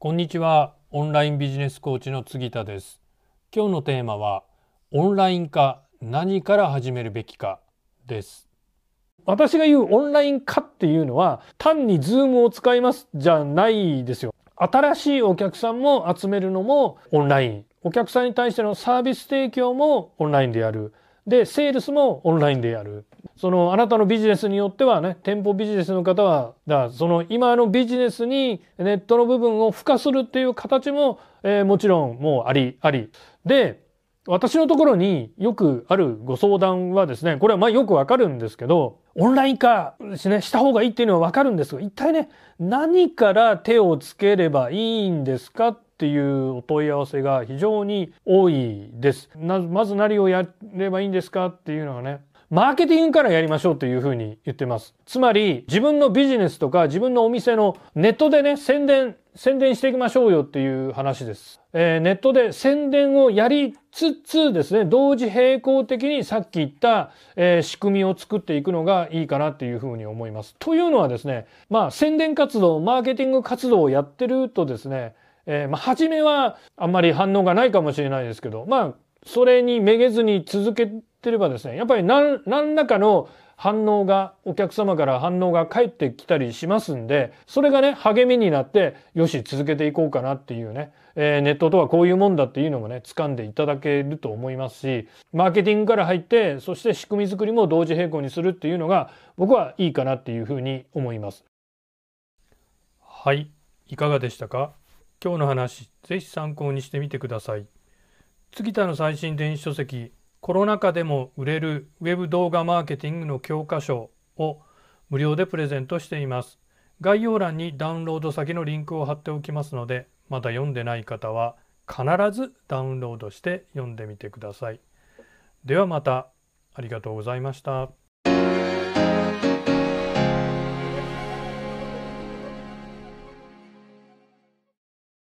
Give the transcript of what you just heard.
こんにちは。オンラインビジネスコーチの杉田です。今日のテーマはオンライン化何から始めるべきか？です。私が言うオンライン化っていうのは単に Zoom を使いますじゃないですよ。新しいお客さんも集めるのもオンライン。お客さんに対してのサービス提供もオンラインでやる。でセールスもオンラインでやる。そのあなたのビジネスによってはね店舗ビジネスの方はだその今のビジネスにネットの部分を付加するっていう形も、えー、もちろんもうありありで私のところによくあるご相談はですねこれはまあよくわかるんですけどオンライン化ですねした方がいいっていうのはわかるんですが一体ね何から手をつければいいんですかっていうお問い合わせが非常に多いです。まず何をやればいいんですかっていうのはねマーケティングからやりましょうというふうに言ってます。つまり自分のビジネスとか自分のお店のネットでね宣伝宣伝していきましょうよっていう話です。えー、ネットで宣伝をやりつつですね同時並行的にさっき言った、えー、仕組みを作っていくのがいいかなっていうふうに思います。というのはですねまあ宣伝活動マーケティング活動をやってるとですねえー、まあ、初めはあんまり反応がないかもしれないですけど、まあ、それにめげずに続けてればですね、やっぱり何何らかの反応が、お客様から反応が返ってきたりしますんで、それがね、励みになって、よし、続けていこうかなっていうね、えー、ネットとはこういうもんだっていうのもね、掴んでいただけると思いますし、マーケティングから入って、そして仕組み作りも同時並行にするっていうのが、僕はいいかなっていうふうに思います。はい、いかがでしたか？今日の話、ぜひ参考にしてみてください。杉田の最新電子書籍コロナ禍でも売れるウェブ動画マーケティングの教科書を無料でプレゼントしています。概要欄にダウンロード先のリンクを貼っておきますので、まだ読んでない方は必ずダウンロードして読んでみてください。ではまた。ありがとうございました。